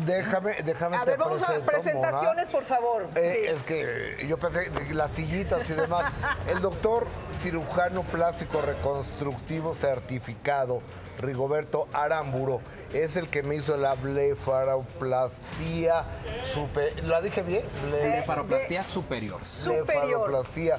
Déjame, déjame A ver, vamos a presentaciones, Mona. por favor. Eh, Sí. Es que yo pensé de las sillitas y demás. El doctor cirujano plástico reconstructivo certificado, Rigoberto Aramburo, es el que me hizo la blefaroplastia super. ¿La dije bien? Ble- Blefaroplastia superior. Superior. blefaroplastia.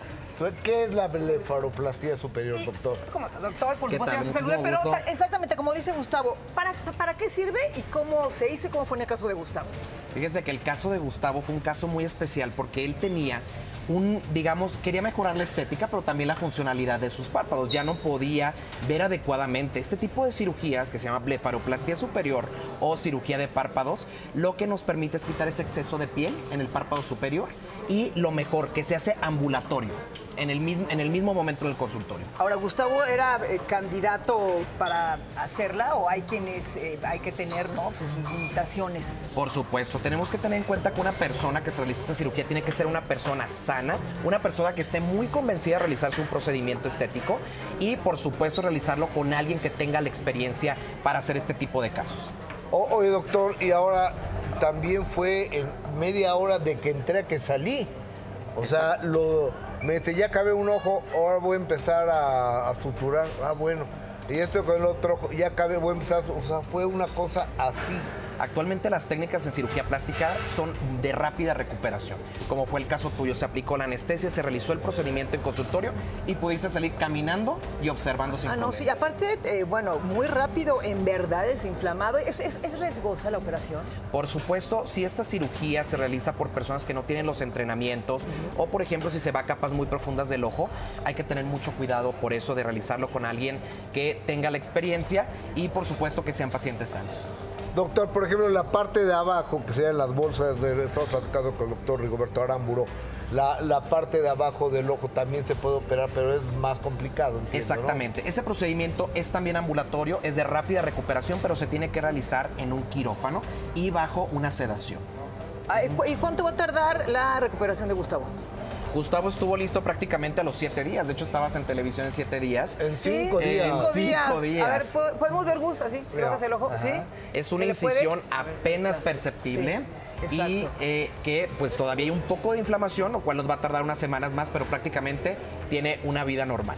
¿Qué es la blefaroplastia superior, doctor? ¿Cómo estás, doctor? Por ¿Qué supuesto, tal? ya te saludé, Muchísimo pero exactamente como dice Gustavo, ¿para, ¿para qué sirve y cómo se hizo y cómo fue el caso de Gustavo? Fíjense que el caso de Gustavo fue un caso muy especial porque él tenía un, digamos, quería mejorar la estética, pero también la funcionalidad de sus párpados. Ya no podía ver adecuadamente. Este tipo de cirugías, que se llama blefaroplastia superior o cirugía de párpados, lo que nos permite es quitar ese exceso de piel en el párpado superior y lo mejor, que se hace ambulatorio, en el mismo, en el mismo momento del consultorio. Ahora, ¿Gustavo era eh, candidato para hacerla o hay quienes eh, hay que tener ¿no? sus, sus limitaciones? Por supuesto, tenemos que tener en cuenta que una persona que se realiza esta cirugía tiene que ser una persona sana, una persona que esté muy convencida de realizarse un procedimiento estético y por supuesto realizarlo con alguien que tenga la experiencia para hacer este tipo de casos. O- oye, doctor, y ahora también fue en media hora de que entré a que salí. O sea, lo, me ya cabe un ojo, ahora voy a empezar a, a suturar. Ah, bueno. Y esto con el otro ojo, ya cabe, voy a empezar. O sea, fue una cosa así. Actualmente las técnicas en cirugía plástica son de rápida recuperación, como fue el caso tuyo. Se aplicó la anestesia, se realizó el procedimiento en consultorio y pudiste salir caminando y observando sin Ah, no, problema. sí, aparte, eh, bueno, muy rápido, en verdad. ¿Es, es, es riesgosa la operación? Por supuesto, si esta cirugía se realiza por personas que no tienen los entrenamientos o, por ejemplo, si se va a capas muy profundas del ojo, hay que tener mucho cuidado por eso de realizarlo con alguien que tenga la experiencia y, por supuesto, que sean pacientes sanos. Doctor, por ejemplo, la parte de abajo, que sean las bolsas, de, estamos platicando con el doctor Rigoberto Aramburo, la, la parte de abajo del ojo también se puede operar, pero es más complicado. entiendo, ¿no? Exactamente. Ese procedimiento es también ambulatorio, es de rápida recuperación, pero se tiene que realizar en un quirófano y bajo una sedación. Ah, ¿y cu- ¿Y cuánto va a tardar la recuperación de Gustavo? Gustavo estuvo listo prácticamente a los siete días. De hecho, estabas en televisión en siete días. En Sí, cinco en días. Cinco Cinco días. A ver, días. ¿po- ¿podemos ver Gus así? Si bajas el ojo, ¿sí? Es ¿Se una incisión apenas perceptible Sí, y exacto. eh, que pues todavía hay un poco de inflamación, lo cual nos va a tardar unas semanas más, pero prácticamente tiene una vida normal.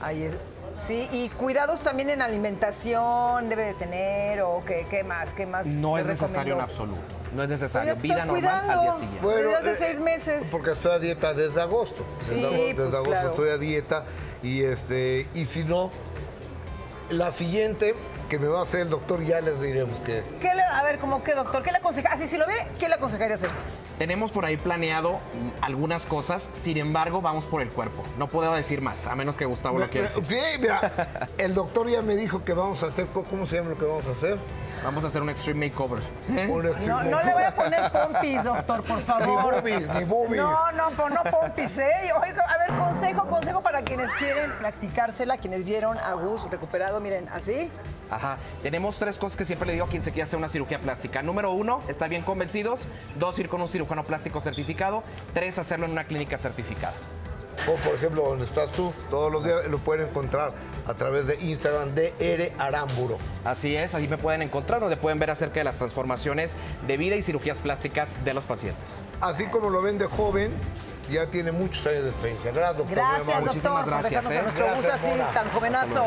Ahí es. Sí, y cuidados también en alimentación debe de tener o qué, qué más, qué más. No es necesario en absoluto. No es necesario. Vida estás normal al día cuidando. siguiente. Desde hace eh, seis meses. Porque estoy a dieta desde agosto. Sí, desde agosto, desde pues, agosto claro. estoy a dieta. Y este, y si no, la siguiente que me va a hacer el doctor ya les diremos qué es. ¿Qué le- a ver, como qué, doctor? ¿Qué le aconseja? Así, si lo ve, ¿qué le aconsejaría hacer? Tenemos por ahí planeado algunas cosas, sin embargo, vamos por el cuerpo. No puedo decir más, a menos que Gustavo lo quiera Sí, decir. mira, el doctor ya me dijo que vamos a hacer, ¿cómo se llama lo que vamos a hacer? Vamos a hacer un extreme makeover. Un No, stream no le voy a poner pompis, doctor, por favor. Ni boobies, ni boobies. No, no, pero no pompis, ¿eh? Oiga, a ver, consejo, consejo para quienes quieren practicársela, quienes vieron a Gus recuperado, miren, así. Ajá. Tenemos tres cosas que siempre le digo a quien se quiere hacer una cirugía plástica. Número uno, estar bien convencidos. Dos, ir con un cirujano plástico certificado. Tres, hacerlo en una clínica certificada. O por ejemplo, donde estás tú, todos los días lo pueden encontrar a través de Instagram de R Aramburo. Así es, ahí me pueden encontrar, donde pueden ver acerca de las transformaciones de vida y cirugías plásticas de los pacientes. Así como lo ven de joven, ya tiene muchos años de experiencia. Gracias, doctor. Gracias, doctor, Muchísimas por gracias, dejarnos a ¿eh? nuestro Gracias, así, tan jovenazo.